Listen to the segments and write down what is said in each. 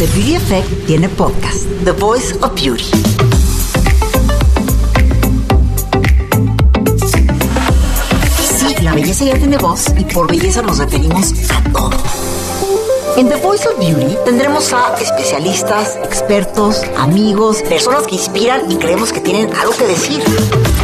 The Beauty Effect tiene podcast, The Voice of Beauty. Sí, la belleza ya tiene voz y por belleza nos referimos a todo. En The Voice of Beauty tendremos a especialistas, expertos, amigos, personas que inspiran y creemos que tienen algo que decir.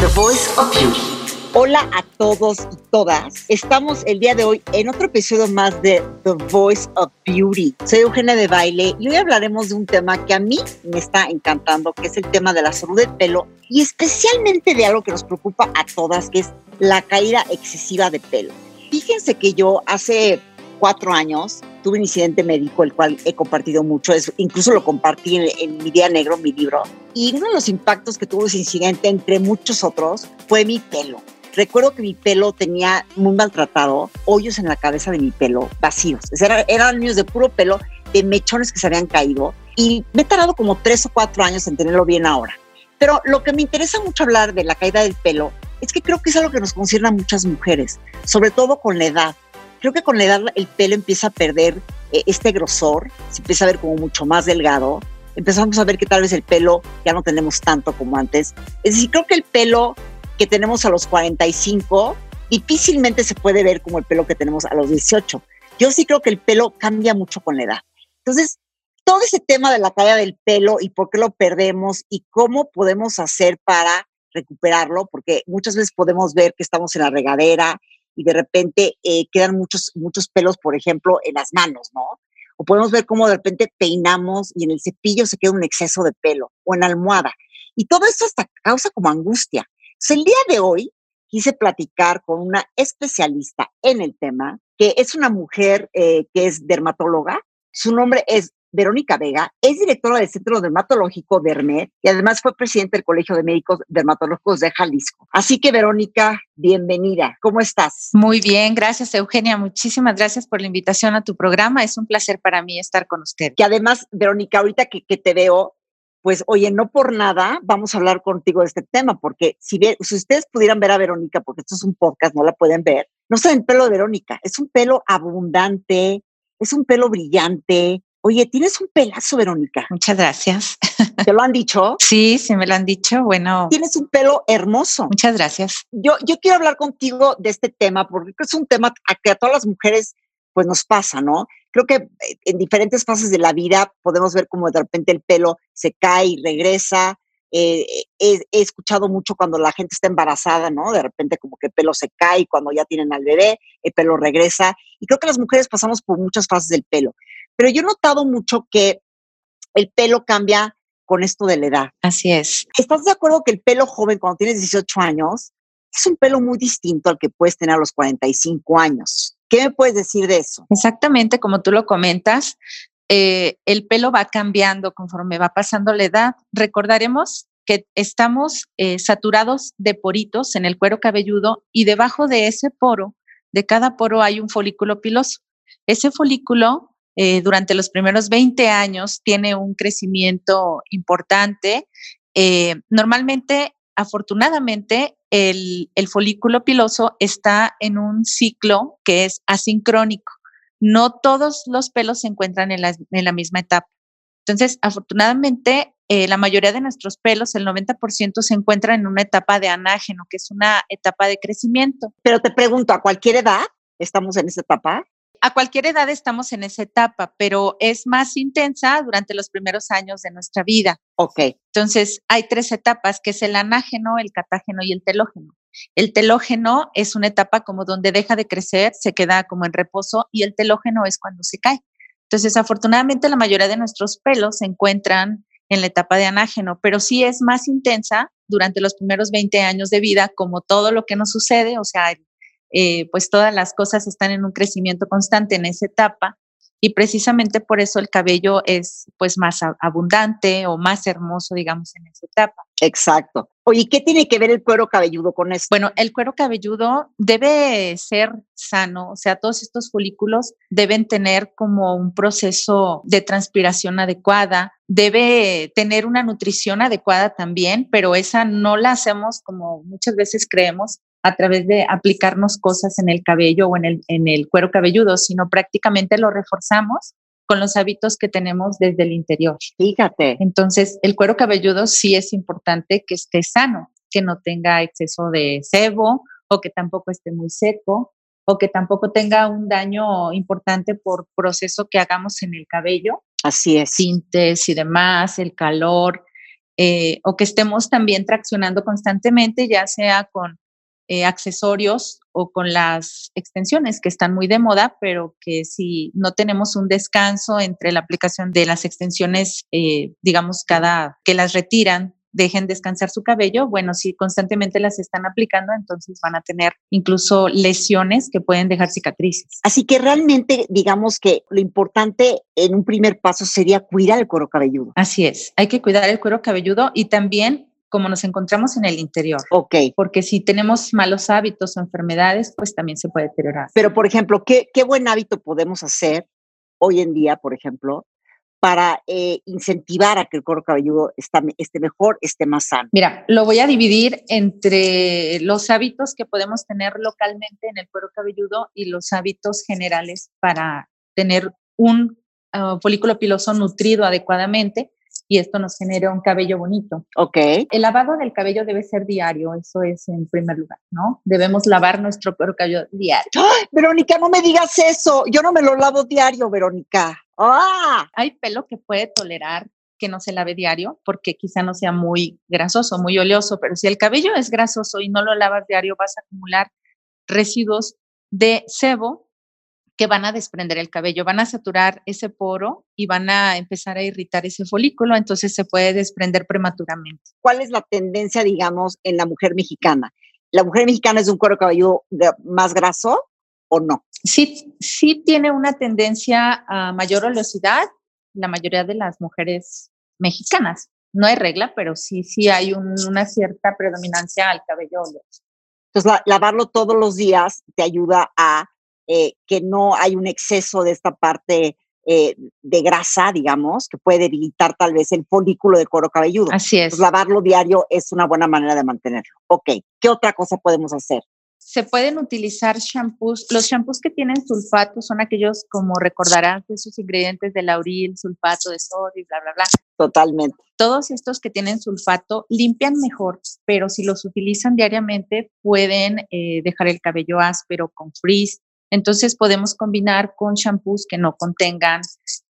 The Voice of Beauty. Hola a todos y todas. Estamos el día de hoy en otro episodio más de The Voice of Beauty. Soy Eugenia de Baile y hoy hablaremos de un tema que a mí me está encantando, que es el tema de la salud del pelo y especialmente de algo que nos preocupa a todas, que es la caída excesiva de pelo. Fíjense que yo hace cuatro años tuve un incidente médico, el cual he compartido mucho, es, incluso lo compartí en, en, mi día negro, mi libro, y uno de los impactos que tuvo ese incidente, entre muchos otros, fue mi pelo. Recuerdo que mi pelo tenía muy maltratado, hoyos en la cabeza de mi pelo, vacíos. Era, eran niños de puro pelo, de mechones que se habían caído. Y me he tardado como tres o cuatro años en tenerlo bien ahora. Pero lo que me interesa mucho hablar de la caída del pelo es que creo que es algo que nos concierne a muchas mujeres, sobre todo con la edad. Creo que con la edad el pelo empieza a perder eh, este grosor, se empieza a ver como mucho más delgado, empezamos a ver que tal vez el pelo ya no tenemos tanto como antes. Es decir, creo que el pelo que tenemos a los 45 difícilmente se puede ver como el pelo que tenemos a los 18. Yo sí creo que el pelo cambia mucho con la edad. Entonces, todo ese tema de la caída del pelo y por qué lo perdemos y cómo podemos hacer para recuperarlo, porque muchas veces podemos ver que estamos en la regadera y de repente eh, quedan muchos, muchos pelos, por ejemplo, en las manos, ¿no? O podemos ver cómo de repente peinamos y en el cepillo se queda un exceso de pelo o en la almohada. Y todo esto hasta causa como angustia. El día de hoy quise platicar con una especialista en el tema, que es una mujer eh, que es dermatóloga. Su nombre es Verónica Vega, es directora del Centro Dermatológico Dermet y además fue presidente del Colegio de Médicos Dermatológicos de Jalisco. Así que, Verónica, bienvenida. ¿Cómo estás? Muy bien, gracias, Eugenia. Muchísimas gracias por la invitación a tu programa. Es un placer para mí estar con usted. Que además, Verónica, ahorita que, que te veo, pues oye, no por nada vamos a hablar contigo de este tema, porque si, si ustedes pudieran ver a Verónica, porque esto es un podcast, no la pueden ver, no el pelo de Verónica, es un pelo abundante, es un pelo brillante. Oye, tienes un pelazo, Verónica. Muchas gracias. ¿Te lo han dicho? Sí, sí me lo han dicho. Bueno. Tienes un pelo hermoso. Muchas gracias. Yo, yo quiero hablar contigo de este tema, porque es un tema a que a todas las mujeres pues nos pasa, ¿no? Creo que eh, en diferentes fases de la vida podemos ver cómo de repente el pelo se cae y regresa. Eh, he, he, escuchado mucho cuando la gente está embarazada, ¿no? De repente como que el pelo se cae y cuando ya tienen al bebé, el pelo regresa. Y creo que las mujeres pasamos por muchas fases del pelo. Pero yo he notado mucho que el pelo cambia con esto de la edad. Así es. ¿Estás de acuerdo que el pelo joven cuando tienes 18 años es un pelo muy distinto al que puedes tener a los 45 años? ¿Qué me puedes decir de eso? Exactamente como tú lo comentas, eh, el pelo va cambiando conforme va pasando la edad. Recordaremos que estamos eh, saturados de poritos en el cuero cabelludo y debajo de ese poro, de cada poro hay un folículo piloso. Ese folículo eh, durante los primeros 20 años tiene un crecimiento importante. Eh, normalmente, afortunadamente, el, folículo piloso está en un ciclo que es asincrónico. No todos los pelos se encuentran en la, en la misma etapa. Entonces, afortunadamente, eh, la mayoría de nuestros pelos, el 90%, se encuentran en una etapa de anágeno, que es una etapa de crecimiento. Pero te pregunto, ¿a cualquier edad estamos en esa etapa? A cualquier edad estamos en esa etapa, pero es más intensa durante los primeros años de nuestra vida. Ok. Entonces, hay tres etapas, que es el anágeno, el catágeno y el telógeno. El telógeno es una etapa como donde deja de crecer, se queda como en reposo y el telógeno es cuando se cae. Entonces, afortunadamente, la mayoría de nuestros pelos se encuentran en la etapa de anágeno, pero sí es más intensa durante los primeros 20 años de vida, como todo lo que nos sucede, o sea, eh, pues todas las cosas están en un crecimiento constante en esa etapa y precisamente por eso el cabello es pues más abundante o más hermoso, digamos, en esa etapa. Exacto. Oye, ¿qué tiene que ver el cuero cabelludo con eso? Bueno, el cuero cabelludo debe ser sano, o sea, todos estos folículos deben tener como un proceso de transpiración adecuada, debe tener una nutrición adecuada también, pero esa no la hacemos como muchas veces creemos a través de aplicarnos cosas en el cabello o en el, en el cuero cabelludo, sino prácticamente lo reforzamos con los hábitos que tenemos desde el interior. Fíjate. Entonces, el cuero cabelludo sí es importante que esté sano, que no tenga exceso de sebo o que tampoco esté muy seco o que tampoco tenga un daño importante por proceso que hagamos en el cabello. Así es. Tintes y demás, el calor, eh, o que estemos también traccionando constantemente, ya sea con eh, accesorios o con las extensiones que están muy de moda, pero que si no tenemos un descanso entre la aplicación de las extensiones, eh, digamos, cada que las retiran dejen descansar su cabello, bueno, si constantemente las están aplicando, entonces van a tener incluso lesiones que pueden dejar cicatrices. Así que realmente, digamos que lo importante en un primer paso sería cuidar el cuero cabelludo. Así es, hay que cuidar el cuero cabelludo y también como nos encontramos en el interior. Ok. Porque si tenemos malos hábitos o enfermedades, pues también se puede deteriorar. Pero, por ejemplo, ¿qué, qué buen hábito podemos hacer hoy en día, por ejemplo, para eh, incentivar a que el cuero cabelludo esté mejor, esté más sano? Mira, lo voy a dividir entre los hábitos que podemos tener localmente en el cuero cabelludo y los hábitos generales para tener un ah, folículo piloso nutrido adecuadamente y esto nos genera un cabello bonito. Ok. El lavado del cabello debe ser diario, eso es en primer lugar, ¿no? Debemos lavar nuestro cabello diario. ¡Ay, Verónica, no me digas eso. Yo no me lo lavo diario, Verónica. ¡Ah! Hay pelo que puede tolerar que no se lave diario porque quizá no sea muy grasoso, muy oleoso, pero si el cabello es grasoso y no lo lavas diario vas a acumular residuos de sebo que van a desprender el cabello, van a saturar ese poro y van a empezar a irritar ese folículo, entonces se puede desprender prematuramente. ¿Cuál es la tendencia, digamos, en la mujer mexicana? ¿La mujer mexicana es de un cuero cabelludo más graso o no? Sí, sí tiene una tendencia a mayor oleosidad, la mayoría de las mujeres mexicanas. No hay regla, pero sí, sí hay una cierta predominancia al cabello oleoso. Entonces, lavarlo todos los días te ayuda a eh, que no hay un exceso de esta parte eh, de grasa, digamos, que puede debilitar tal vez el folículo de cuero cabelludo. Así es. lavarlo diario es una buena manera de mantenerlo. Ok, ¿qué otra cosa podemos hacer? Se pueden utilizar shampoos. Los shampoos que tienen sulfato son aquellos, como recordarán, de sus ingredientes de lauril, sulfato de sodio, bla, bla, bla. Totalmente. Todos estos que tienen sulfato limpian mejor, pero si los utilizan diariamente pueden eh, dejar el cabello áspero con frizz, entonces podemos combinar con shampoos que no contengan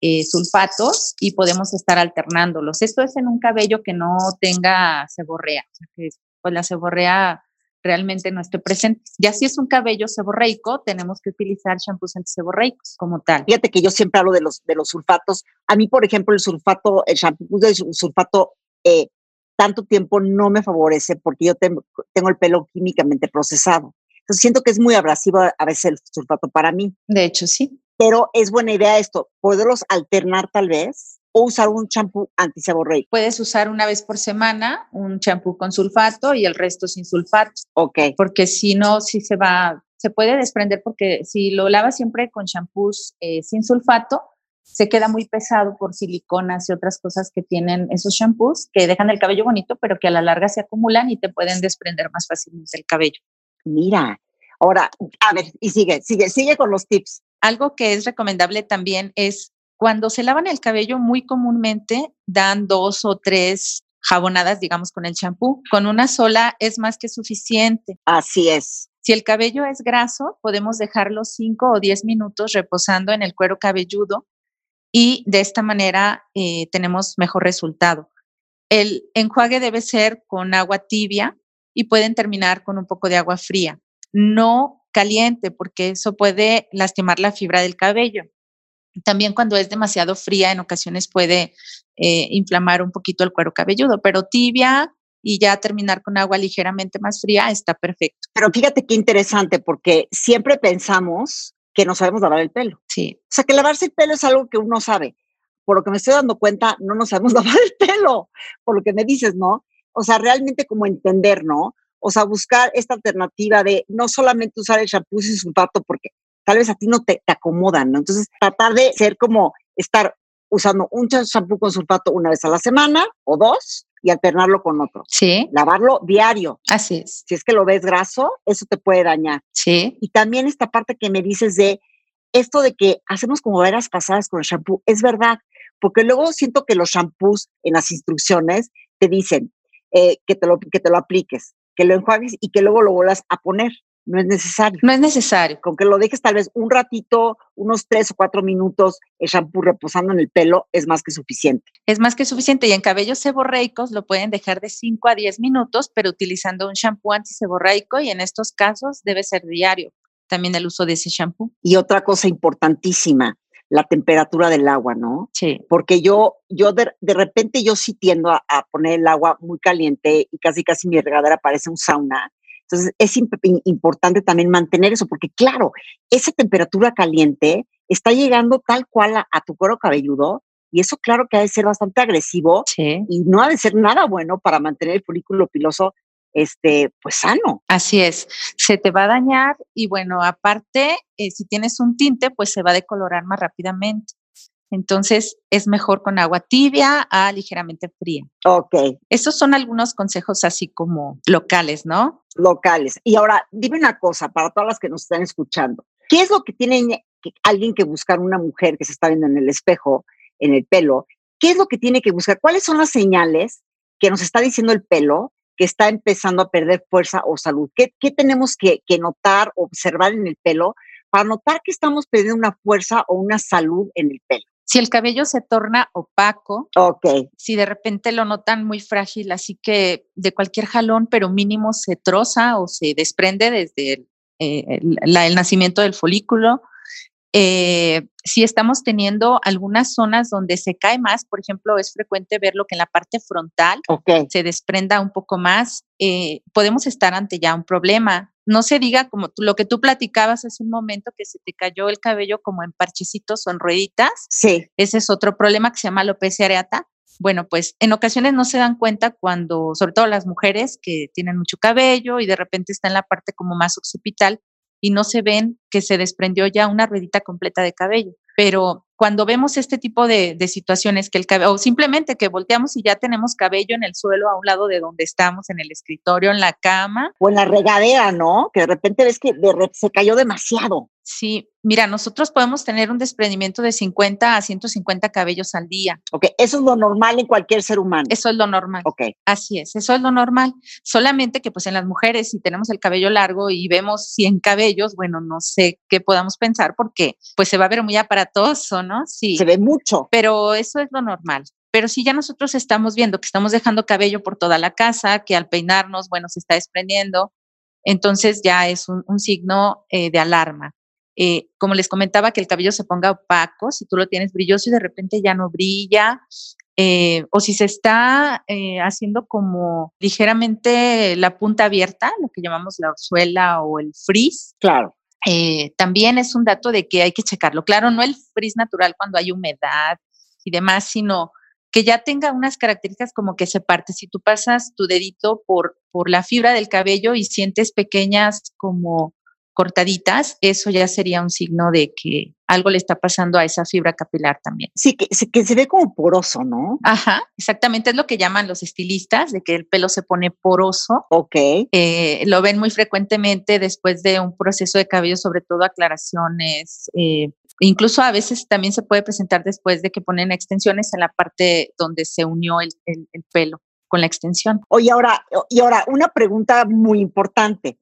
eh, sulfatos y podemos estar alternándolos. Esto es en un cabello que no tenga seborrea, o sea que pues la seborrea realmente no esté presente. Ya si es un cabello seborreico, tenemos que utilizar shampoos antiseborreicos como tal. Fíjate que yo siempre hablo de los, de los sulfatos. A mí, por ejemplo, el sulfato, el shampoo de sulfato eh, tanto tiempo no me favorece porque yo tengo el pelo químicamente procesado. Entonces siento que es muy abrasivo a veces el sulfato para mí. De hecho, sí. Pero es buena idea esto, poderlos alternar tal vez o usar un champú antiseborreico. Puedes usar una vez por semana un champú con sulfato y el resto sin sulfato. Ok. Porque si no, si se va, se puede desprender porque si lo lavas siempre con champús eh, sin sulfato, se queda muy pesado por siliconas y otras cosas que tienen esos shampoos que dejan el cabello bonito, pero que a la larga se acumulan y te pueden desprender más fácilmente el cabello. Mira, ahora, a ver, y sigue, sigue, sigue con los tips. Algo que es recomendable también es cuando se lavan el cabello, muy comúnmente dan dos o tres jabonadas, digamos, con el champú. Con una sola es más que suficiente. Así es. Si el cabello es graso, podemos dejarlo cinco o diez minutos reposando en el cuero cabelludo y de esta manera eh, tenemos mejor resultado. El enjuague debe ser con agua tibia y pueden terminar con un poco de agua fría. No caliente, porque eso puede lastimar la fibra del cabello. También cuando es demasiado fría, en ocasiones puede eh, inflamar un poquito el cuero cabelludo, pero tibia y ya terminar con agua ligeramente más fría está perfecto. Pero fíjate qué interesante, porque siempre pensamos que no sabemos lavar el pelo. Sí. O sea, que lavarse el pelo es algo que uno sabe. Por lo que me estoy dando cuenta, no nos sabemos lavar el pelo, por lo que me dices, ¿no? O sea, realmente como entender, ¿no? O sea, buscar esta alternativa de no solamente usar el shampoo sin sulfato porque tal vez a ti no te, te acomodan, ¿no? Entonces, tratar de ser como estar usando un shampoo con sulfato una vez a la semana o dos y alternarlo con otro. Sí. Lavarlo diario. Así es. Si es que lo ves graso, eso te puede dañar. Sí. Y también esta parte que me dices de esto de que hacemos como veras pasadas con el shampoo, es verdad, porque luego siento que los shampoos en las instrucciones te dicen eh, que, te lo, que te lo apliques, que lo enjuagues y que luego lo vuelvas a poner. No es necesario. No es necesario. Con que lo dejes tal vez un ratito, unos tres o cuatro minutos, el shampoo reposando en el pelo, es más que suficiente. Es más que suficiente. Y en cabellos seborreicos lo pueden dejar de 5 a 10 minutos, pero utilizando un shampoo antiseborreico y en estos casos debe ser diario también el uso de ese shampoo. Y otra cosa importantísima, la temperatura del agua, ¿no? Sí. Porque yo, yo de, repente yo sí tiendo a, poner el agua muy caliente y casi casi mi regadera parece un sauna. Entonces es importante también mantener eso, porque claro, esa temperatura caliente está llegando tal cual a, tu cuero cabelludo y eso claro que ha de ser bastante agresivo y no ha de ser nada bueno para mantener el folículo piloso este, pues sano. Así es, se te va a dañar y bueno, aparte, eh, si tienes un tinte, pues se va a decolorar más rápidamente. Entonces, es mejor con agua tibia a ligeramente fría. Ok. Estos son algunos consejos así como locales, ¿no? Locales. Y ahora, dime una cosa para todas las que nos están escuchando. ¿Qué es lo que tiene alguien que buscar una mujer que se está viendo en el espejo, en el pelo? ¿Qué es lo que tiene que buscar? ¿Cuáles son las señales que nos está diciendo el pelo que está empezando a perder fuerza o salud? ¿Qué, tenemos que, que, notar, observar en el pelo para notar que estamos perdiendo una fuerza o una salud en el pelo? Si el cabello se torna opaco, okay. si de repente lo notan muy frágil, así que de cualquier jalón, pero mínimo se troza o se desprende desde eh, el nacimiento del folículo, eh, si estamos teniendo algunas zonas donde se cae más, por ejemplo, es frecuente verlo que en la parte frontal se desprenda un poco más, eh, podemos estar ante ya un problema. No se diga como lo que tú platicabas hace un momento, que se te cayó el cabello como en parchecitos o en rueditas. Sí. Ese es otro problema que se llama alopecia areata. Bueno, pues en ocasiones no se dan cuenta cuando, sobre todo las mujeres que tienen mucho cabello y de repente está en la parte como más occipital, y no se ven que se desprendió ya una ruedita completa de cabello. Pero cuando vemos este tipo de, situaciones, que el cabello, o simplemente que volteamos y ya tenemos cabello en el suelo a un lado de donde estamos, en el escritorio, en la cama. O en la regadera, ¿no? Que de repente ves que se cayó demasiado. Sí, mira, nosotros podemos tener un desprendimiento de 50 a 150 cabellos al día. Ok, eso es lo normal en cualquier ser humano. Eso es lo normal. Ok. Así es, eso es lo normal. Solamente que pues en las mujeres, si tenemos el cabello largo y vemos 100 cabellos, bueno, no sé qué podamos pensar porque pues se va a ver muy aparatoso, ¿no? Sí. Se ve mucho. Pero eso es lo normal. Pero si ya nosotros estamos viendo que estamos dejando cabello por toda la casa, que al peinarnos, bueno, se está desprendiendo, entonces ya es un, signo eh, de alarma. Eh, como les comentaba, que el cabello se ponga opaco, si tú lo tienes brilloso y de repente ya no brilla, eh, o si se está eh, haciendo como ligeramente la punta abierta, lo que llamamos la orzuela o el frizz. Claro. también es un dato de que hay que checarlo. Claro, no el frizz natural cuando hay humedad y demás, sino que ya tenga unas características como que se parte. Si tú pasas tu dedito por, por la fibra del cabello y sientes pequeñas como cortaditas, eso ya sería un signo de que algo le está pasando a esa fibra capilar también. Sí, que, que se ve como poroso, ¿no? Ajá, exactamente, es lo que llaman los estilistas, de que el pelo se pone poroso. Ok. Eh, lo ven muy frecuentemente después de un proceso de cabello, sobre todo aclaraciones. Eh, incluso a veces también se puede presentar después de que ponen extensiones en la parte donde se unió el, el pelo con la extensión. Oye, ahora, y ahora, una pregunta muy importante.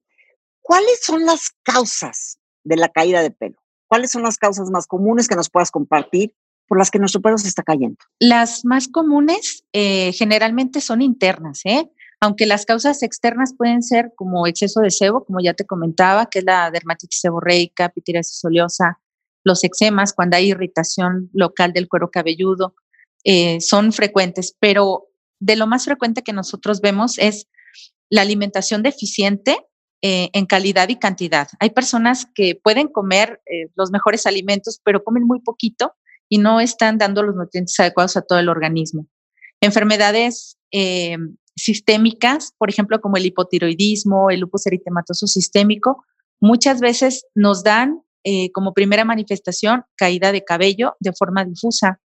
¿Cuáles son las causas de la caída de pelo? ¿Cuáles son las causas más comunes que nos puedas compartir por las que nuestro pelo se está cayendo? Las más comunes eh, generalmente son internas, ¿eh? aunque las causas externas pueden ser como exceso de sebo, como ya te comentaba, que es la dermatitis seborreica, pitiriasis oleosa, los eczemas, cuando hay irritación local del cuero cabelludo, eh, son frecuentes, pero de lo más frecuente que nosotros vemos es la alimentación deficiente eh, en calidad y cantidad. Hay personas que pueden comer eh, los mejores alimentos, pero comen muy poquito y no están dando los nutrientes adecuados a todo el organismo. Enfermedades eh, sistémicas, por ejemplo, como el hipotiroidismo, el lupus eritematoso sistémico, muchas veces nos dan como primera manifestación caída de cabello de forma difusa.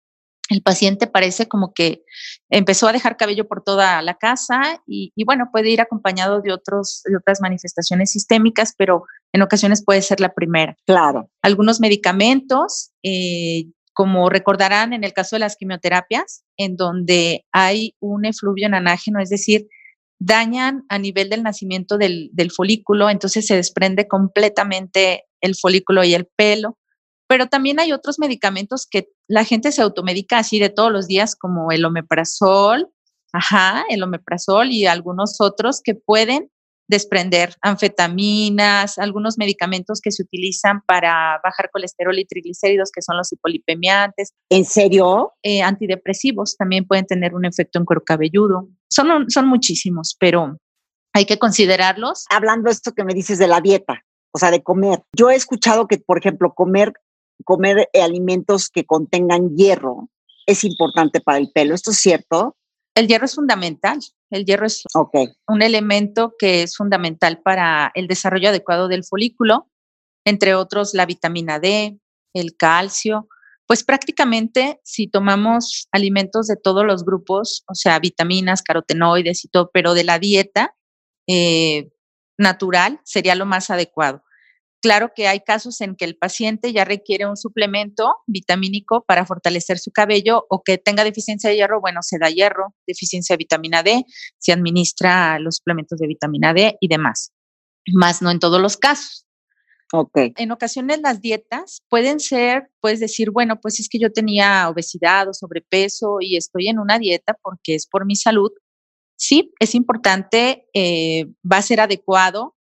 El paciente parece como que empezó a dejar cabello por toda la casa y, bueno, puede ir acompañado de, otros, de otras manifestaciones sistémicas, pero en ocasiones puede ser la primera. Claro. Algunos medicamentos, eh, como recordarán en el caso de las quimioterapias, en donde hay un efluvio en anágeno, es decir, dañan a nivel del nacimiento del, del folículo, entonces se desprende completamente el folículo y el pelo pero también hay otros medicamentos que la gente se automedica así de todos los días, como el omeprazol, ajá, el omeprazol y algunos otros que pueden desprender anfetaminas, algunos medicamentos que se utilizan para bajar colesterol y triglicéridos, que son los hipolipemiantes. ¿En serio? Eh, antidepresivos también pueden tener un efecto en cuero cabelludo. Son, son muchísimos, pero hay que considerarlos. Hablando de esto que me dices de la dieta, o sea, de comer. Yo he escuchado que, por ejemplo, comer comer eh, alimentos que contengan hierro es importante para el pelo. ¿Esto es cierto? El hierro es fundamental. El hierro es un elemento que es fundamental para el desarrollo adecuado del folículo, entre otros la vitamina D, el calcio. Pues prácticamente si tomamos alimentos de todos los grupos, o sea, vitaminas, carotenoides y todo, pero de la dieta eh, natural sería lo más adecuado. Claro que hay casos en que el paciente ya requiere un suplemento vitamínico para fortalecer su cabello o que tenga deficiencia de hierro, bueno, se da hierro, deficiencia de vitamina D, se administra los suplementos de vitamina D y demás, más no en todos los casos. Okay. En ocasiones las dietas pueden ser, puedes decir, bueno, pues es que yo tenía obesidad o sobrepeso y estoy en una dieta porque es por mi salud. Sí, es importante, eh, va a ser adecuado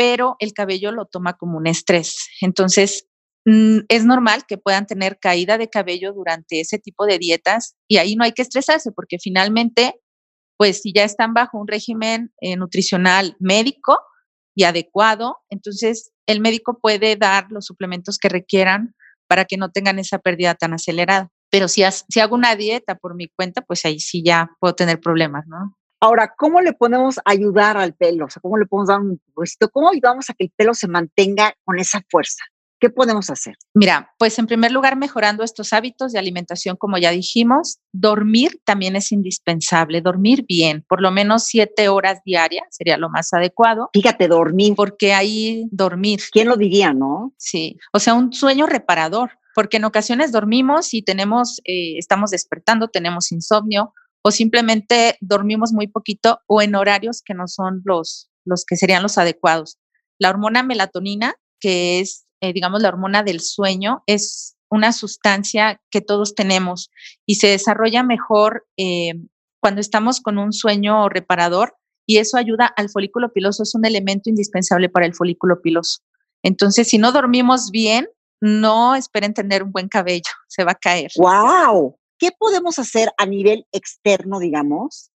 pero el cabello lo toma como un estrés. Entonces, mm, es normal que puedan tener caída de cabello durante ese tipo de dietas y ahí no hay que estresarse porque finalmente, pues si ya están bajo un régimen eh, nutricional médico y adecuado, entonces el médico puede dar los suplementos que requieran para que no tengan esa pérdida tan acelerada. Pero si, si hago una dieta por mi cuenta, pues ahí sí ya puedo tener problemas, ¿no? Ahora, ¿cómo le podemos ayudar al pelo? O sea, ¿cómo le podemos dar un puesto? ¿Cómo ayudamos a que el pelo se mantenga con esa fuerza? ¿Qué podemos hacer? Mira, pues en primer lugar, mejorando estos hábitos de alimentación, como ya dijimos, dormir también es indispensable, dormir bien, por lo menos siete horas diarias sería lo más adecuado. Fíjate, dormir. Porque ahí dormir. ¿Quién lo diría, no? Sí, o sea, un sueño reparador, porque en ocasiones dormimos y tenemos, eh, estamos despertando, tenemos insomnio o simplemente dormimos muy poquito o en horarios que no son los, los que serían los adecuados. La hormona melatonina, que es, eh, digamos, la hormona del sueño, es una sustancia que todos tenemos y se desarrolla mejor eh, cuando estamos con un sueño reparador y eso ayuda al folículo piloso, es un elemento indispensable para el folículo piloso. Entonces, si no dormimos bien, no esperen tener un buen cabello, se va a caer. ¡Wow! ¿Qué podemos hacer a nivel externo, digamos,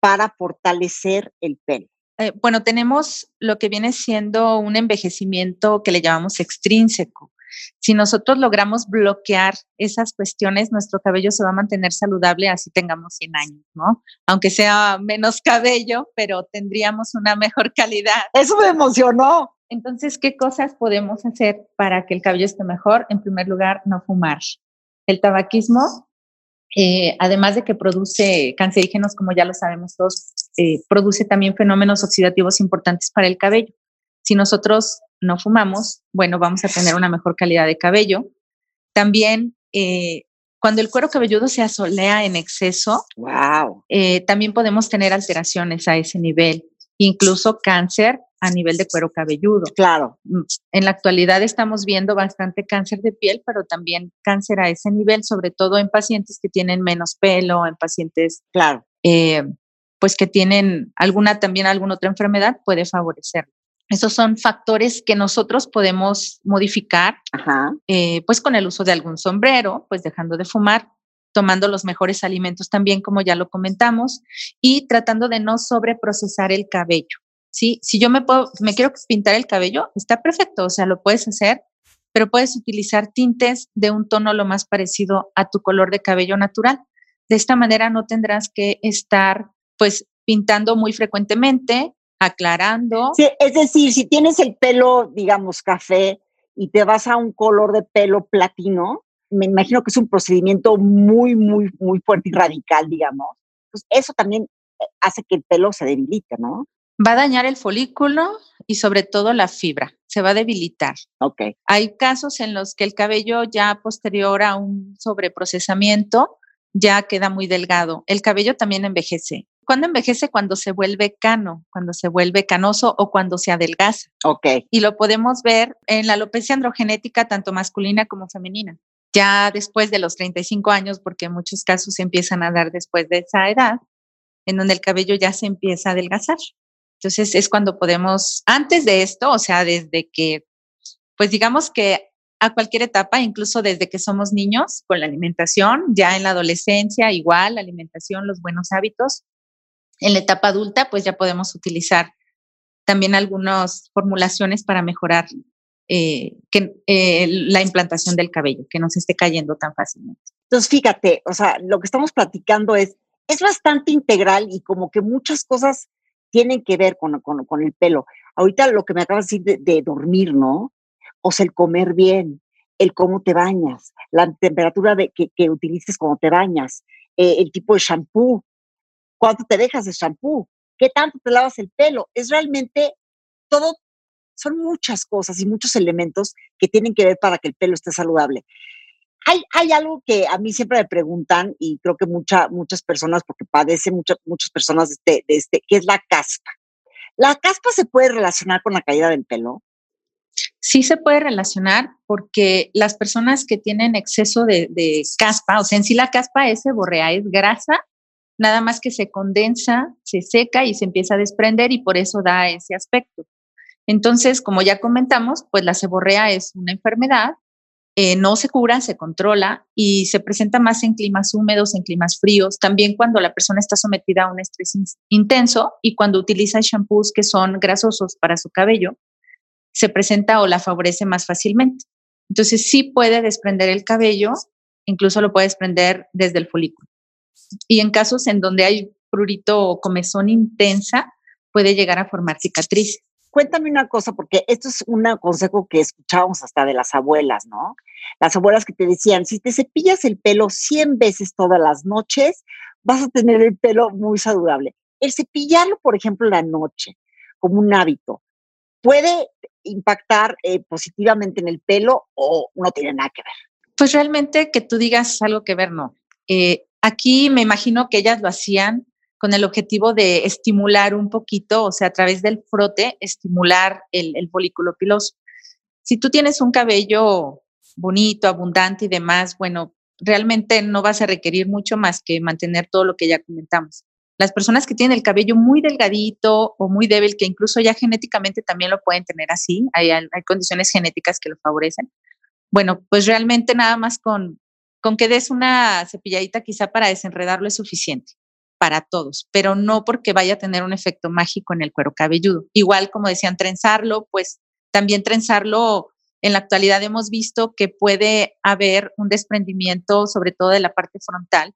para fortalecer el pelo? Eh, bueno, tenemos lo que viene siendo un envejecimiento que le llamamos extrínseco. Si nosotros logramos bloquear esas cuestiones, nuestro cabello se va a mantener saludable así tengamos 100 años, ¿no? Aunque sea menos cabello, pero tendríamos una mejor calidad. Eso me emocionó. Entonces, ¿qué cosas podemos hacer para que el cabello esté mejor? En primer lugar, no fumar. El tabaquismo eh, además de que produce cancerígenos, como ya lo sabemos todos, eh, produce también fenómenos oxidativos importantes para el cabello. Si nosotros no fumamos, bueno, vamos a tener una mejor calidad de cabello. También, eh, cuando el cuero cabelludo se asolea en exceso, wow. también podemos tener alteraciones a ese nivel, incluso cáncer a nivel de cuero cabelludo. Claro. Mm, en la actualidad estamos viendo bastante cáncer de piel, pero también cáncer a ese nivel, sobre todo en pacientes que tienen menos pelo, en pacientes, claro, eh, pues que tienen alguna también alguna otra enfermedad, puede favorecer. Esos son factores que nosotros podemos modificar, eh, pues con el uso de algún sombrero, pues dejando de fumar, tomando los mejores alimentos también, como ya lo comentamos, y tratando de no sobreprocesar el cabello. ¿sí? Si yo me, puedo, me quiero pintar el cabello, está perfecto, o sea, lo puedes hacer, pero puedes utilizar tintes de un tono lo más parecido a tu color de cabello natural. De esta manera no tendrás que estar, pues, pintando muy frecuentemente, aclarando. Es decir, si tienes el pelo, digamos, café y te vas a un color de pelo platino, me imagino que es un procedimiento muy, muy, muy fuerte y radical, digamos. Pues eso también eh, hace que el pelo se debilite, ¿no? Va a dañar el folículo y sobre todo la fibra, se va a debilitar. Ok. Hay casos en los que el cabello ya posterior a un sobreprocesamiento ya queda muy delgado. El cabello también envejece. ¿Cuándo envejece? Cuando se vuelve cano, cuando se vuelve canoso o cuando se adelgaza. Ok. Y lo podemos ver en la alopecia androgenética, tanto masculina como femenina. Ya después de los 35 años, porque en muchos casos empiezan a dar después de esa edad, en donde el cabello ya se empieza a adelgazar. Entonces es cuando podemos, antes de esto, o sea, desde que, pues digamos que a cualquier etapa, incluso desde que somos niños, con la alimentación, ya en la adolescencia, igual, la alimentación, los buenos hábitos, en la etapa adulta, pues ya podemos utilizar también algunas formulaciones para mejorar eh, que, eh, la implantación del cabello, que no se esté cayendo tan fácilmente. Entonces, fíjate, o sea, lo que estamos platicando es, es bastante integral y como que muchas cosas tienen que ver con, con, el pelo. Ahorita lo que me acabas de decir de, dormir, ¿no? O sea, el comer bien, el cómo te bañas, la temperatura de, que, que utilices cuando te bañas, eh, el tipo de shampoo, cuánto te dejas de shampoo, qué tanto te lavas el pelo. Es realmente todo, son muchas cosas y muchos elementos que tienen que ver para que el pelo esté saludable. Hay, hay algo que a mí siempre me preguntan y creo que mucha, muchas personas, porque padecen muchas, muchas personas de este, de este, que es la caspa. ¿La caspa se puede relacionar con la caída del pelo? Sí se puede relacionar porque las personas que tienen exceso de, de caspa, o sea, en sí la caspa es seborrea, es grasa nada más que se condensa, se seca y se empieza a desprender y por eso da ese aspecto. Entonces, como ya comentamos, pues la seborrea es una enfermedad, eh, no se cura, se controla y se presenta más en climas húmedos, en climas fríos, también cuando la persona está sometida a un estrés intenso y cuando utiliza shampoos que son grasosos para su cabello, se presenta o la favorece más fácilmente. Entonces, sí puede desprender el cabello, incluso lo puede desprender desde el folículo y en casos en donde hay prurito o comezón intensa, puede llegar a formar cicatrices. Cuéntame una cosa, porque esto es un consejo que escuchábamos hasta de las abuelas, ¿no? Las abuelas que te decían, si te cepillas el pelo 100 veces todas las noches, vas a tener el pelo muy saludable. El cepillarlo, por ejemplo, la noche, como un hábito, puede impactar eh, positivamente en el pelo o no tiene nada que ver? Pues realmente que tú digas algo que ver, no. Eh, Aquí me imagino que ellas lo hacían con el objetivo de estimular un poquito, o sea, a través del frote, estimular el, folículo piloso. Si tú tienes un cabello bonito, abundante y demás, bueno, realmente no vas a requerir mucho más que mantener todo lo que ya comentamos. Las personas que tienen el cabello muy delgadito o muy débil, que incluso ya genéticamente también lo pueden tener así, hay, hay condiciones genéticas que lo favorecen. Bueno, pues realmente nada más con, con que des una cepilladita quizá para desenredarlo es suficiente para todos, pero no porque vaya a tener un efecto mágico en el cuero cabelludo. Igual como decían, trenzarlo, pues también trenzarlo, en la actualidad hemos visto que puede haber un desprendimiento, sobre todo de la parte frontal,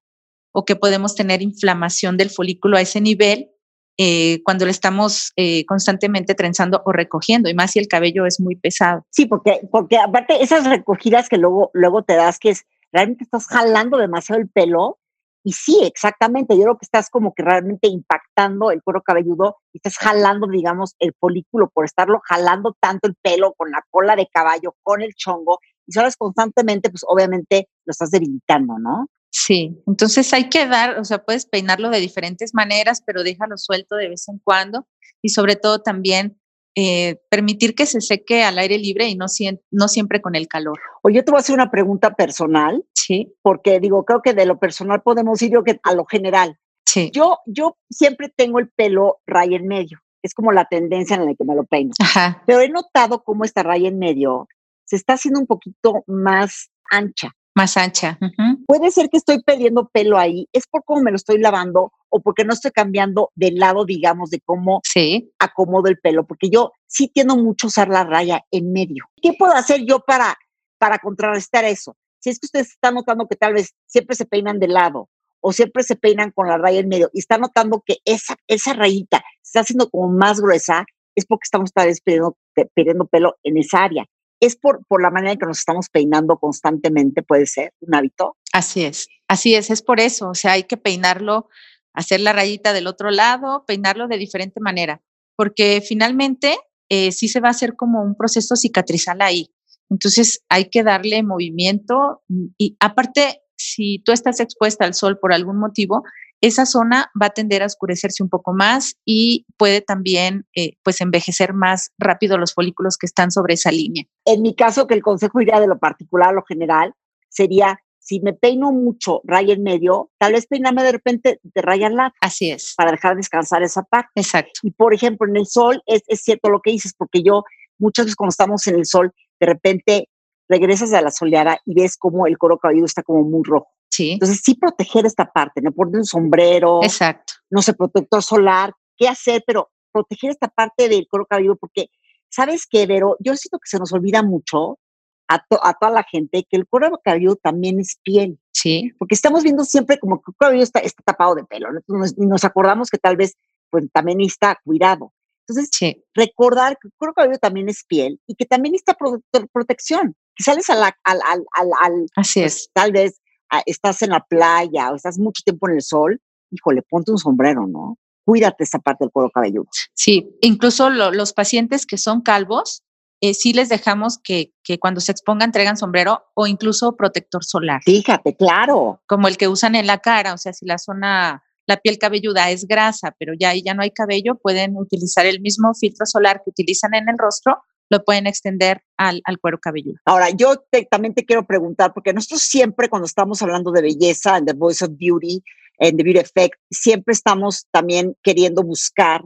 o que podemos tener inflamación del folículo a ese nivel eh, cuando lo estamos eh, constantemente trenzando o recogiendo, y más si el cabello es muy pesado. Sí, porque, porque aparte esas recogidas que luego, luego te das, que es realmente estás jalando demasiado el pelo. Y sí, exactamente, yo creo que estás como que realmente impactando el cuero cabelludo y estás jalando, digamos, el folículo por estarlo jalando tanto el pelo con la cola de caballo, con el chongo, y sabes constantemente, pues obviamente lo estás debilitando, ¿no? Sí, entonces hay que dar, o sea, puedes peinarlo de diferentes maneras, pero déjalo suelto de vez en cuando y sobre todo también eh, permitir que se seque al aire libre y no, no siempre con el calor. Oye, te voy a hacer una pregunta personal. Sí. Porque digo, creo que de lo personal podemos ir yo que a lo general. Sí. Yo, yo siempre tengo el pelo raya en medio. Es como la tendencia en la que me lo peino. Ajá. Pero he notado cómo esta raya en medio se está haciendo un poquito más ancha. Más ancha. Puede ser que estoy perdiendo pelo ahí, es por cómo me lo estoy lavando o porque no estoy cambiando de lado, digamos, de cómo sí. acomodo el pelo, porque yo sí tiendo mucho a usar la raya en medio. ¿Qué puedo hacer yo para, para contrarrestar eso? Si es que ustedes están notando que tal vez siempre se peinan de lado o siempre se peinan con la raya en medio y están notando que esa, esa rayita se está haciendo como más gruesa, es porque estamos tal vez perdiendo, perdiendo pelo en esa área. Es por, por la manera en que nos estamos peinando constantemente, puede ser un hábito. Así es, así es, es por eso, o sea, hay que peinarlo, hacer la rayita del otro lado, peinarlo de diferente manera, porque finalmente eh, sí se va a hacer como un proceso cicatrizal ahí. Entonces hay que darle movimiento y aparte, si tú estás expuesta al sol por algún motivo, esa zona va a tender a oscurecerse un poco más y puede también eh, pues envejecer más rápido los folículos que están sobre esa línea. En mi caso, que el consejo iría de lo particular a lo general, sería si me peino mucho raya en medio, tal vez peinarme de repente de raya al lado. Así es. Para dejar descansar esa parte. Exacto. Y por ejemplo, en el sol es, es cierto lo que dices, porque yo muchas veces cuando estamos en el sol, de repente regresas a la soleada y ves como el coro cabelludo está como muy rojo. Sí. Entonces, sí proteger esta parte, no poner un sombrero, Exacto. no sé, protector solar, qué hacer, pero proteger esta parte del cuero cabelludo, porque, ¿sabes qué, Vero? Yo siento que se nos olvida mucho a, a toda la gente que el cuero cabelludo también es piel. Sí. Porque estamos viendo siempre como que el cuero cabelludo está, está tapado de pelo, ¿no? Entonces, nos, nos acordamos que tal vez pues, también está cuidado. Entonces, sí. recordar que el cuero cabelludo también es piel y que también está pro protección. Que sales a la, al, al, al, al Así pues, es. tal vez estás en la playa o estás mucho tiempo en el sol, híjole, ponte un sombrero, ¿no? Cuídate esa parte del cuero cabelludo. Sí, incluso lo, los pacientes que son calvos, eh, sí les dejamos que, que, cuando se expongan traigan sombrero o incluso protector solar. Fíjate, claro. Como el que usan en la cara, o sea, si la zona, la piel cabelluda es grasa, pero ya ahí ya no hay cabello, pueden utilizar el mismo filtro solar que utilizan en el rostro, lo pueden extender al, al cuero cabelludo. Ahora, yo te, también te quiero preguntar, porque nosotros siempre cuando estamos hablando de belleza, en The Voice of Beauty, en The Beauty Effect, siempre estamos también queriendo buscar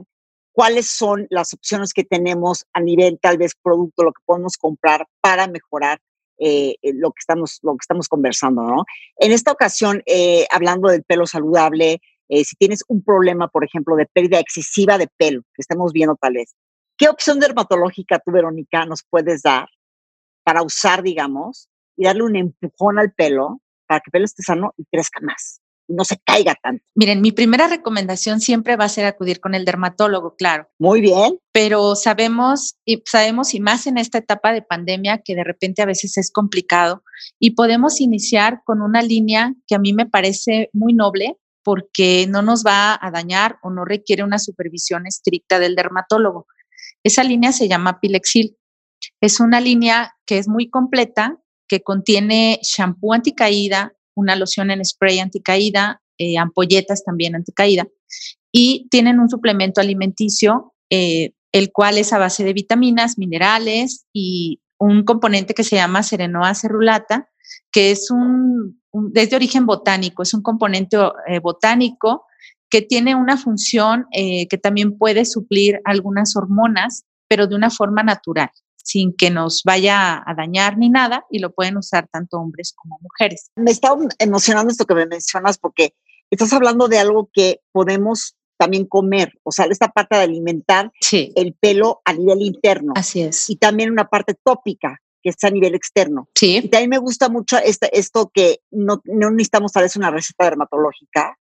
cuáles son las opciones que tenemos a nivel tal vez producto, lo que podemos comprar para mejorar eh, lo, que estamos, lo que estamos conversando, ¿no? En esta ocasión, eh, hablando del pelo saludable, eh, si tienes un problema, por ejemplo, de pérdida excesiva de pelo, que estamos viendo tal vez, ¿Qué opción dermatológica tú, Verónica, nos puedes dar para usar, digamos, y darle un empujón al pelo para que el pelo esté sano y crezca más? Y no se caiga tanto. Miren, mi primera recomendación siempre va a ser acudir con el dermatólogo, claro. Muy bien. Pero sabemos y sabemos y más en esta etapa de pandemia que de repente a veces es complicado y podemos iniciar con una línea que a mí me parece muy noble porque no nos va a dañar o no requiere una supervisión estricta del dermatólogo. Esa línea se llama Pilexil. Es una línea que es muy completa, que contiene shampoo anticaída, una loción en spray anticaída, eh, ampolletas también anticaída, y tienen un suplemento alimenticio, eh, el cual es a base de vitaminas, minerales y un componente que se llama serenoa cerulata, que es un, un de origen botánico, es un componente eh, botánico que tiene una función eh, que también puede suplir algunas hormonas, pero de una forma natural, sin que nos vaya a dañar ni nada, y lo pueden usar tanto hombres como mujeres. Me está emocionando esto que me mencionas porque estás hablando de algo que podemos también comer, o sea, esta parte de alimentar sí. el pelo a nivel interno. Así es. Y también una parte tópica, que está a nivel externo. Sí. Y también me gusta mucho este, esto que no, no necesitamos tal vez una receta dermatológica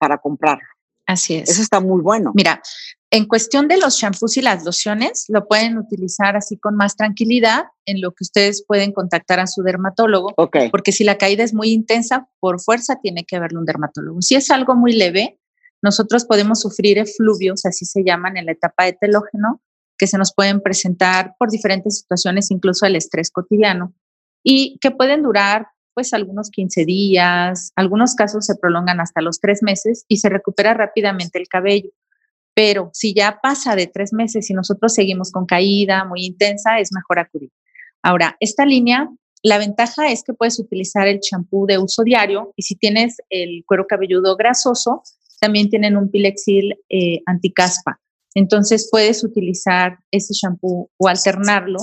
para comprarlo. Así es. Eso está muy bueno. Mira, en cuestión de los shampoos y las lociones, lo pueden utilizar así con más tranquilidad, en lo que ustedes pueden contactar a su dermatólogo. Okay. Porque si la caída es muy intensa, por fuerza tiene que verlo un dermatólogo. Si es algo muy leve, nosotros podemos sufrir efluvios, así se llaman en la etapa de telógeno, que se nos pueden presentar por diferentes situaciones, incluso el estrés cotidiano, y que pueden durar pues algunos 15 días, algunos casos se prolongan hasta los tres meses y se recupera rápidamente el cabello. Pero si ya pasa de tres meses y nosotros seguimos con caída muy intensa, es mejor acudir. Ahora, esta línea, la ventaja es que puedes utilizar el champú de uso diario y si tienes el cuero cabelludo grasoso, también tienen un pilexil eh, anticaspa. Entonces puedes utilizar ese champú o alternarlo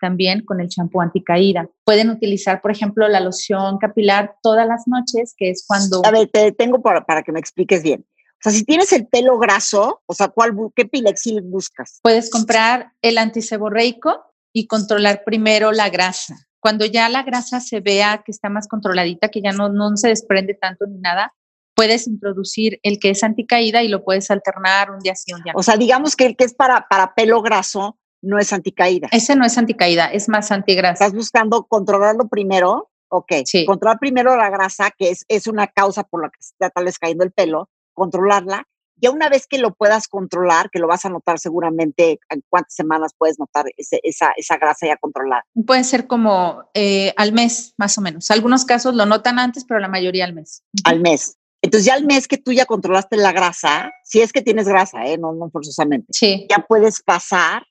también con el champú anticaída. Pueden utilizar, por ejemplo, la loción capilar todas las noches, que es cuando... A ver, te detengo para, para que me expliques bien. O sea, si tienes el pelo graso, o sea, ¿cuál, ¿qué pilexil buscas? Puedes comprar el antiseborreico y controlar primero la grasa. Cuando ya la grasa se vea que está más controladita, que ya no, no se desprende tanto ni nada, puedes introducir el que es anticaída y lo puedes alternar un día sí, un día O sea, digamos que el que es para, para pelo graso, no es anticaída. Ese no es anticaída, es más antigrasa. Estás buscando controlarlo primero. Ok, Sí. controlar primero la grasa, que es, es una causa por la que se está tal vez cayendo el pelo, controlarla. Ya una vez que lo puedas controlar, que lo vas a notar seguramente, en cuántas semanas puedes notar ese- esa, esa grasa ya controlada. Puede ser como eh, al mes, más o menos. Algunos casos lo notan antes, pero la mayoría al mes. al mes. Entonces ya al mes que tú ya controlaste la grasa, si es que tienes grasa, ¿eh? no, no forzosamente, Sí, ya puedes pasar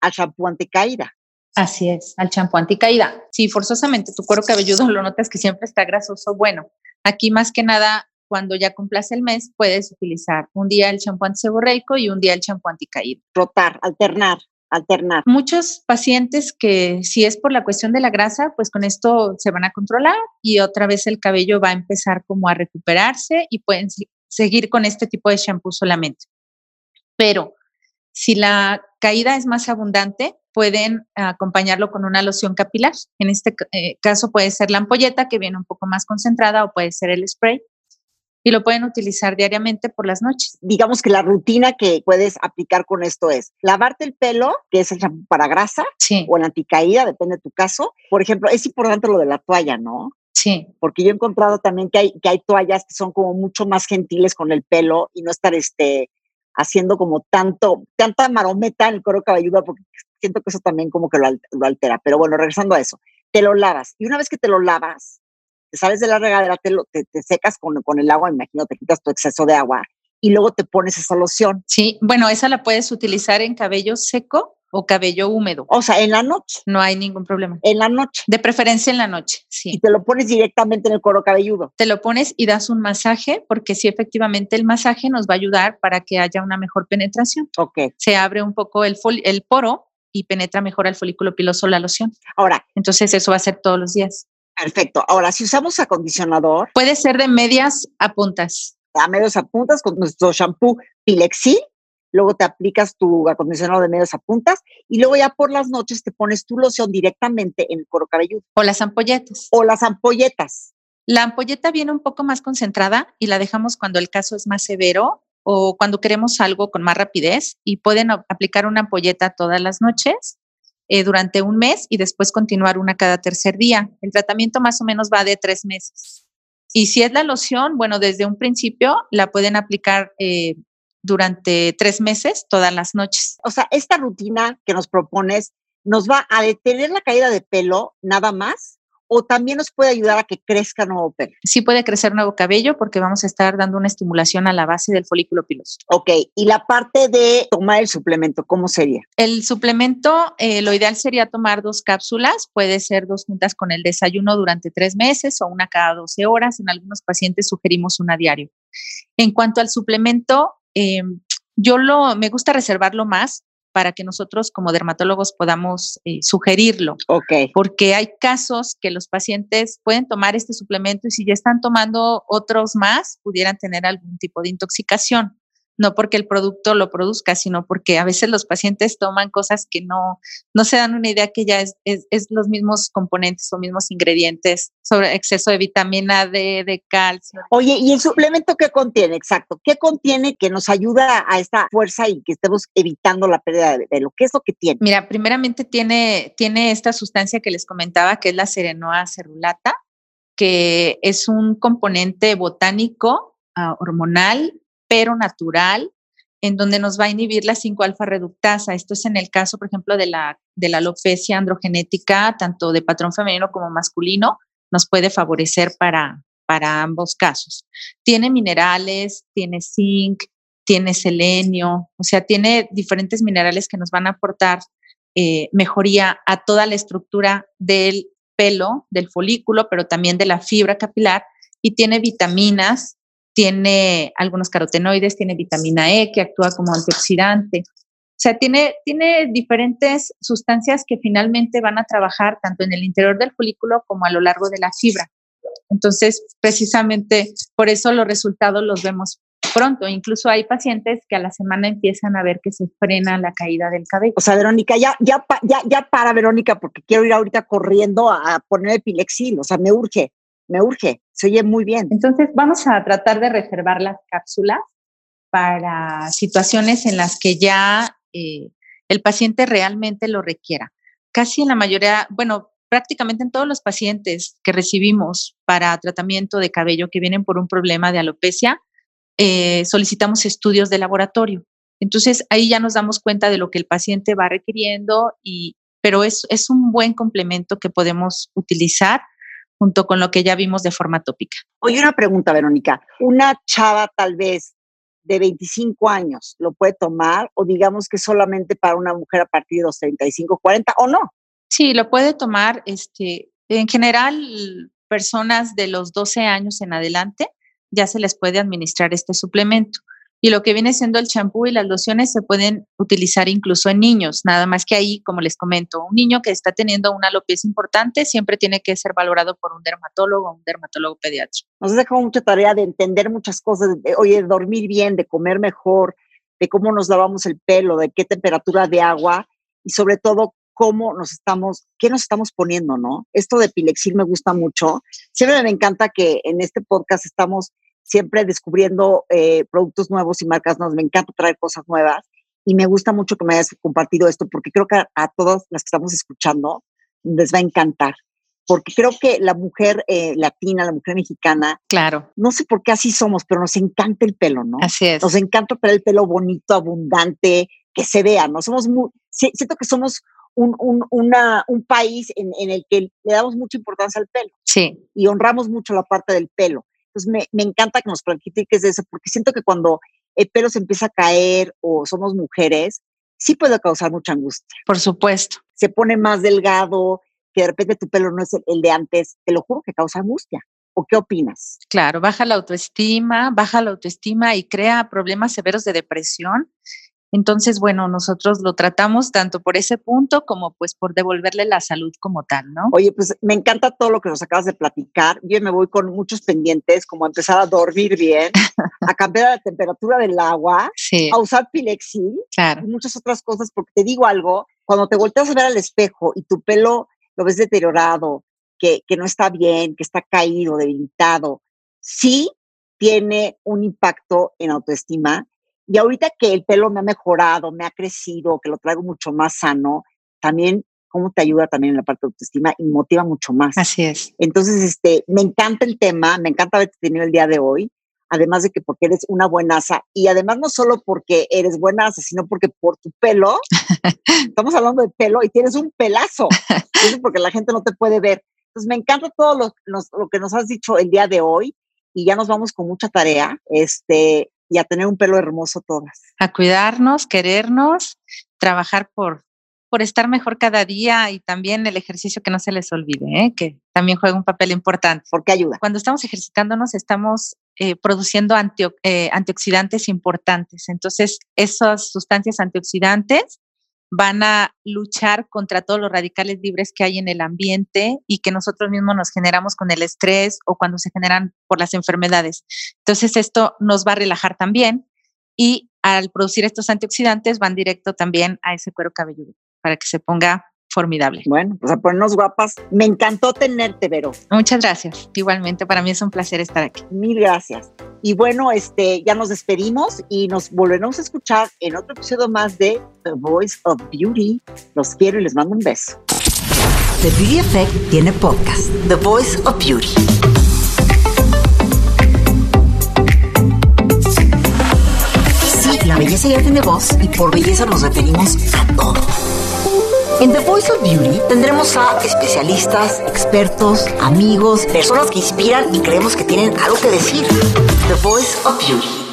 al shampoo anticaída. así es, al champú anticaída. Sí, forzosamente tu cuero cabelludo lo notas que siempre está grasoso. Bueno, aquí más que nada, cuando ya cumplas el mes, puedes utilizar un día el champú antiseborreico y un día el champú anticaída. Rotar, alternar, alternar. Muchos pacientes que si es por la cuestión de la grasa, pues con esto se van a controlar y otra vez el cabello va a empezar como a recuperarse y pueden se- seguir con este tipo de shampoo solamente. Pero si la caída es más abundante, pueden acompañarlo con una loción capilar. En este eh, caso puede ser la ampolleta que viene un poco más concentrada o puede ser el spray y lo pueden utilizar diariamente por las noches. Digamos que la rutina que puedes aplicar con esto es lavarte el pelo, que es el shampoo para grasa, Sí, o el anticaída, depende de tu caso. Por ejemplo, es importante lo de la toalla, ¿no? sí, Porque yo he encontrado también que hay, que hay toallas que son como mucho más gentiles con el pelo y no estar este, haciendo como tanto, tanta marometa en el cuero cabelludo, porque siento que eso también como que lo, al- lo altera. Pero bueno, regresando a eso, te lo lavas. Y una vez que te lo lavas, te sales de la regadera, te, lo- secas con, con el agua, me imagino, te quitas tu exceso de agua y luego te pones esa loción. sí. Bueno, esa la puedes utilizar en cabello seco o cabello húmedo. O sea, en la noche, No hay ningún problema. en la noche. De preferencia en la noche, Y sí. te lo pones directamente en el cuero cabelludo. Te lo pones y das un masaje, porque sí, efectivamente, el masaje nos va a ayudar para que haya una mejor penetración. Ok. Se abre un poco el, el poro y penetra mejor al folículo piloso la loción. Ahora, Entonces, eso va a ser todos los días. perfecto. Ahora, si usamos acondicionador, Puede ser de medias a puntas. a medios a puntas con nuestro shampoo Pilexil, luego te aplicas tu acondicionador de medios a puntas y luego ya por las noches te pones tu loción directamente en el cuero cabelludo O las ampolletas. o las ampolletas. La ampolleta viene un poco más concentrada y la dejamos cuando el caso es más severo o cuando queremos algo con más rapidez y pueden aplicar una ampolleta todas las noches eh, durante un mes y después continuar una cada tercer día. El tratamiento más o menos va de tres meses. Y si es la loción, bueno, desde un principio la pueden aplicar eh, durante tres meses todas las noches. O sea, esta rutina que nos propones nos va a detener la caída de pelo nada más o también nos puede ayudar a que crezca nuevo pelo. Sí puede crecer nuevo cabello porque vamos a estar dando una estimulación a la base del folículo piloso. Ok, y la parte de tomar el suplemento, ¿cómo sería? El suplemento, eh, lo ideal sería tomar dos cápsulas, puede ser dos juntas con el desayuno durante tres meses o una cada 12 horas. En algunos pacientes sugerimos una diario. En cuanto al suplemento, eh, yo lo, me gusta reservarlo más para que nosotros como dermatólogos podamos eh, sugerirlo, Ok, porque hay casos que los pacientes pueden tomar este suplemento y si ya están tomando otros más, pudieran tener algún tipo de intoxicación no porque el producto lo produzca, sino porque a veces los pacientes toman cosas que no, no se dan una idea que ya es, es, es los mismos componentes o mismos ingredientes, sobre exceso de vitamina D, de calcio. Oye, ¿y el suplemento qué contiene? Exacto. ¿Qué contiene que nos ayuda a esta fuerza y que estemos evitando la pérdida de pelo? ¿Qué es lo que tiene? Mira, primeramente tiene, tiene esta sustancia que les comentaba, que es la serenoa cerulata, que es un componente botánico, uh, hormonal, pero natural, en donde nos va a inhibir la 5-alfa reductasa. Esto es en el caso, por ejemplo, de la, alopecia androgenética, tanto de patrón femenino como masculino, nos puede favorecer para, para ambos casos. Tiene minerales, tiene zinc, tiene selenio, o sea, tiene diferentes minerales que nos van a aportar eh, mejoría a toda la estructura del pelo, del folículo, pero también de la fibra capilar, y tiene vitaminas, tiene algunos carotenoides, tiene vitamina E que actúa como antioxidante. O sea, tiene, tiene diferentes sustancias que finalmente van a trabajar tanto en el interior del folículo como a lo largo de la fibra. Entonces, precisamente por eso los resultados los vemos pronto. Incluso hay pacientes que a la semana empiezan a ver que se frena la caída del cabello. O sea, Verónica, ya, ya, ya, ya para, Verónica, porque quiero ir ahorita corriendo a, a poner el pilexil. O sea, me urge, me urge. Se oye muy bien. Entonces, vamos a tratar de reservar las cápsulas para situaciones en las que ya eh, el paciente realmente lo requiera. Casi en la mayoría, bueno, prácticamente en todos los pacientes que recibimos para tratamiento de cabello que vienen por un problema de alopecia, eh, solicitamos estudios de laboratorio. Entonces ahí ya nos damos cuenta de lo que el paciente va requiriendo, y, pero es, es un buen complemento que podemos utilizar junto con lo que ya vimos de forma tópica. Oye, una pregunta, Verónica. Una chava tal vez de 25 años lo puede tomar o digamos que solamente para una mujer a partir de los 35, 40 o no? Sí, lo puede tomar, este, en general, personas de los 12 años en adelante ya se les puede administrar este suplemento. Y lo que viene siendo el champú y las lociones se pueden utilizar incluso en niños, nada más que ahí, como les comento, un niño que está teniendo una alopecia importante siempre tiene que ser valorado por un dermatólogo o un dermatólogo pediatra. Nos dejado mucha tarea de entender muchas cosas, de, oye, dormir bien, de comer mejor, de cómo nos lavamos el pelo, de qué temperatura de agua y sobre todo cómo nos estamos, qué nos estamos poniendo, ¿no? Esto de Pilexil me gusta mucho. Siempre me encanta que en este podcast estamos siempre descubriendo eh, productos nuevos y marcas nuevas. Me encanta traer cosas nuevas y me gusta mucho que me hayas compartido esto porque creo que a, todas las que estamos escuchando les va a encantar. Porque creo que la mujer eh, latina, la mujer mexicana, claro, no sé por qué así somos, pero nos encanta el pelo, ¿no? Así es. Nos encanta tener el pelo bonito, abundante, que se vea, ¿no? Somos muy, siento que somos un, un, una, un país en, en, el que le damos mucha importancia al pelo. Sí. Y honramos mucho la parte del pelo. Entonces me, me encanta que nos platiques de eso, porque siento que cuando el pelo se empieza a caer o somos mujeres, sí puede causar mucha angustia. Por supuesto. Se pone más delgado, que de repente tu pelo no es el, el de antes, te lo juro que causa angustia. ¿O qué opinas? Claro, baja la autoestima, baja la autoestima y crea problemas severos de depresión entonces, bueno, nosotros lo tratamos tanto por ese punto como pues por devolverle la salud como tal, ¿no? Oye, pues me encanta todo lo que nos acabas de platicar. Yo me voy con muchos pendientes, como a empezar a dormir bien, a cambiar la temperatura del agua, a usar Pilexil claro. y muchas otras cosas, porque te digo algo, cuando te volteas a ver al espejo y tu pelo lo ves deteriorado, que, que no está bien, que está caído, debilitado, sí tiene un impacto en autoestima y ahorita que el pelo me ha mejorado, me ha crecido, que lo traigo mucho más sano, también cómo te ayuda también en la parte de autoestima y motiva mucho más. Así es. Entonces, este, me encanta el tema, me encanta haberte tenido el día de hoy, además de que porque eres una buenaza y además no solo porque eres buenaza, sino porque por tu pelo, estamos hablando de pelo y tienes un pelazo, eso porque la gente no te puede ver. Entonces, me encanta todo lo, lo que nos has dicho el día de hoy y ya nos vamos con mucha tarea. Este, y a tener un pelo hermoso todas. A cuidarnos, querernos, trabajar por, por estar mejor cada día y también el ejercicio que no se les olvide, ¿eh? que también juega un papel importante. Porque ayuda. Cuando estamos ejercitándonos estamos eh, produciendo eh, antioxidantes importantes. Entonces, esas sustancias antioxidantes van a luchar contra todos los radicales libres que hay en el ambiente y que nosotros mismos nos generamos con el estrés o cuando se generan por las enfermedades. Entonces esto nos va a relajar también y al producir estos antioxidantes van directo también a ese cuero cabelludo para que se ponga formidable. Bueno, pues a ponernos guapas. Me encantó tenerte, Vero. Muchas gracias. Igualmente, para mí es un placer estar aquí. Mil gracias. Y bueno, este, ya nos despedimos y nos volveremos a escuchar en otro episodio más de The Voice of Beauty. Los quiero y les mando un beso. The Beauty Effect tiene podcast, The Voice of Beauty. Sí, la belleza ya tiene voz y por belleza nos referimos a todo. En The Voice of Beauty tendremos a especialistas, expertos, amigos, personas que inspiran y creemos que tienen algo que decir. The Voice of Beauty.